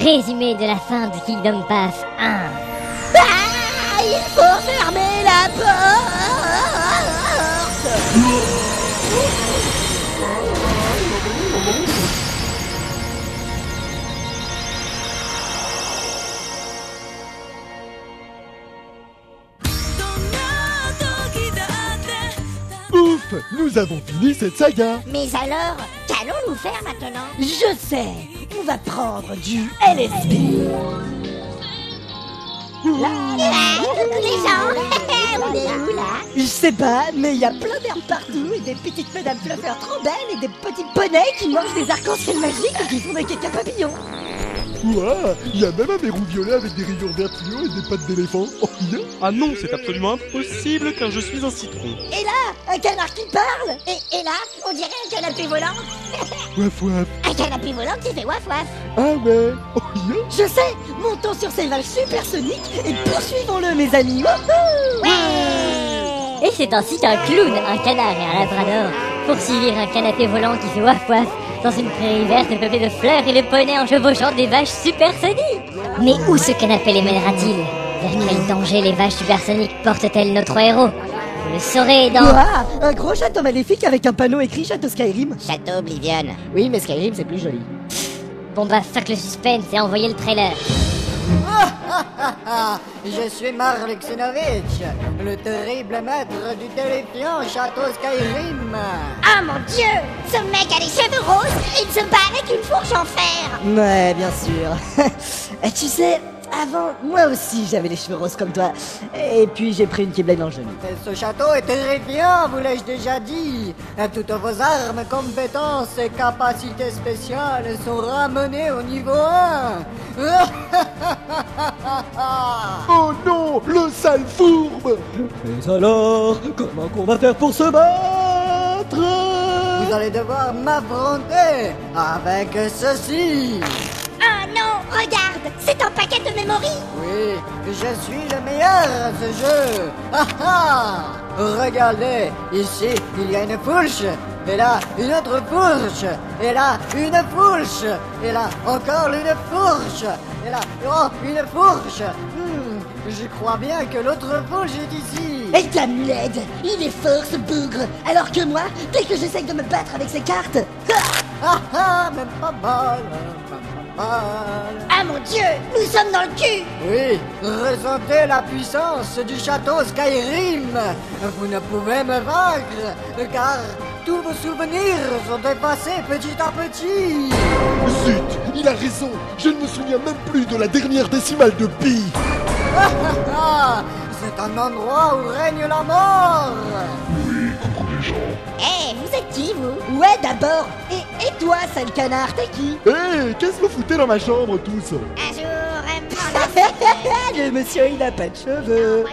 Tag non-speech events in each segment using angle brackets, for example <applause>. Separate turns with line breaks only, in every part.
Résumé de la fin de Kingdom Path 1.
Ah, il faut fermer la porte.
Ouf Nous avons fini cette saga.
Mais alors, qu'allons-nous faire maintenant? Je sais On va prendre du LSD Les gens. <laughs> On est où là Je sais pas, mais il y a plein d'herbes partout et des petites madames fluffers trop belles et des petits poneys qui mangent des arcs-en-ciel magiques et qui font des caca papillons
Ouah Il y a même un verrou violet avec des rayures vertes fluo et des pattes d'éléphant. Oh, bien.
Ah non, c'est absolument impossible car je suis un citron.
Et là, un canard qui parle et, et là, on dirait un canapé volant. <laughs>
Waf waf.
Un canapé volant qui fait waf waf.
Ah ouais. Oh, bien.
Je sais Montons sur ces vaches supersoniques et poursuivons-le, mes amis. Wouhou Ouais.
Et c'est ainsi qu'un clown, un canard et un labrador poursuivirent un canapé volant qui fait waf waf dans une prairie verte peuplée de fleurs et de poneys en chevauchant des vaches supersoniques. Mais où ce canapé les mènera-t-il? Vers quel danger les vaches supersoniques portent-elles notre héros? Vous le saurez dans...
Ouah, Un gros château maléfique avec un panneau écrit Château Skyrim
Château Oblivion.
Oui, mais Skyrim, c'est plus joli.
Bon bah fuck le suspense et envoyez le trailer. <laughs>
Je suis Sinovitch, le terrible maître du terrifiant château Skyrim.
Ah mon dieu Ce mec a les cheveux roses et il se bat avec une fourche en fer Ouais, bien sûr. <laughs> Et tu sais, avant, moi aussi j'avais les cheveux roses comme toi. Et puis j'ai pris une Keyblade dans le genou.
Ce château est terrifiant, vous l'ai-je déjà dit. Toutes vos armes, compétences et capacités spéciales sont ramenées au niveau 1. <laughs>
Oh non Le sale fourbe
Mais alors, comment qu'on va faire pour se battre?
Vous allez devoir m'affronter avec ceci.
Ah non, regarde C'est un paquet de mémories
Oui, je suis le meilleur à ce jeu. Ah ah Regardez, ici, il y a une fourche. Et là, une autre fourche. Et là, une fourche. Et là, encore une fourche. Et là, oh, une fourche. Hmm, je crois bien que l'autre fourche est ici.
Et Dame laide Il est fort ce bougre Alors que moi, dès que j'essaye de me battre avec ces cartes... ah <laughs>
Ah ah, même pas mal. Pas mal.
Ah mon dieu Nous sommes dans le cul
Oui, ressentez la puissance du château Skyrim. Vous ne pouvez me vaincre, car tous vos souvenirs sont effacés petit à petit.
Zut Il a raison Je ne me souviens même plus de la dernière décimale de pi
Ah, c'est un endroit où règne la mort.
Eh, vous êtes qui vous Ouais d'abord et, et toi, sale canard, t'es qui
Hé Qu'est-ce que vous foutez dans ma chambre tous
Un jour, Le monsieur, il a pas de cheveux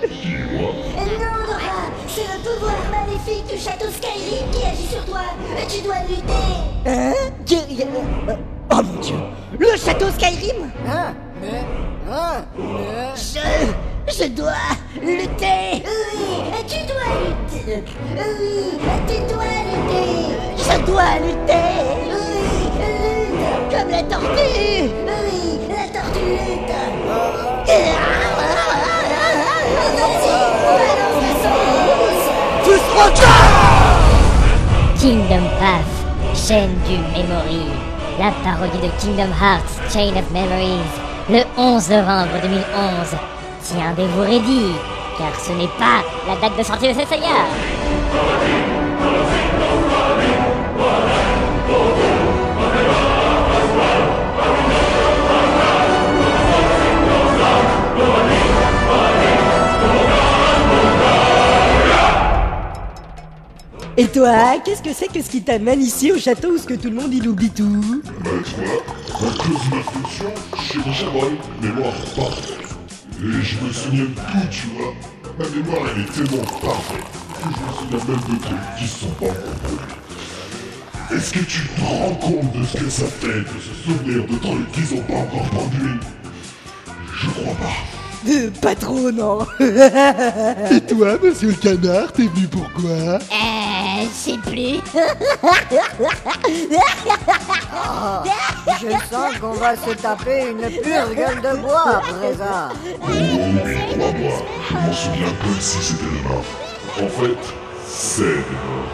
Non, Dora C'est le pouvoir maléfique du château Skyrim qui agit sur toi. Tu dois lutter. Hein? Guerrier Oh mon dieu. Le château Skyrim?
Hein? Mais, hein? Mais...
Je... Je dois lutter. Oui, tu dois lutter. Oui, tu dois lutter. Je dois lutter. Oui, lutte Comme la tortue
Kingdom Path, chaîne du Memory. La parodie de Kingdom Hearts, Chain of Memories, le 11 novembre 2011. Tiendez-vous ready, car ce n'est pas la date de sortie de cette saga.
Et toi, qu'est-ce que c'est que ce qui t'amène ici au château où ce que tout le monde il oublie tout
Bah tu vois, à cause de ma fonction, j'ai une bonne mémoire parfaite. Et je me souviens de tout, tu vois. Ma mémoire, elle est tellement parfaite que je me souviens même de trucs qui sont pas encore produits. Est-ce que tu te rends compte de ce que ça fait de se souvenir de trucs qui sont pas encore produits? Je crois pas.
Euh, Pas trop, non
Et toi, monsieur le canard, t'es venu pourquoi
Euh, je sais plus.
Oh, je sens qu'on va se taper une pure gueule de bois à présent.
Oui, crois-moi, je me souviens plus si c'était demain. En fait, c'est demain.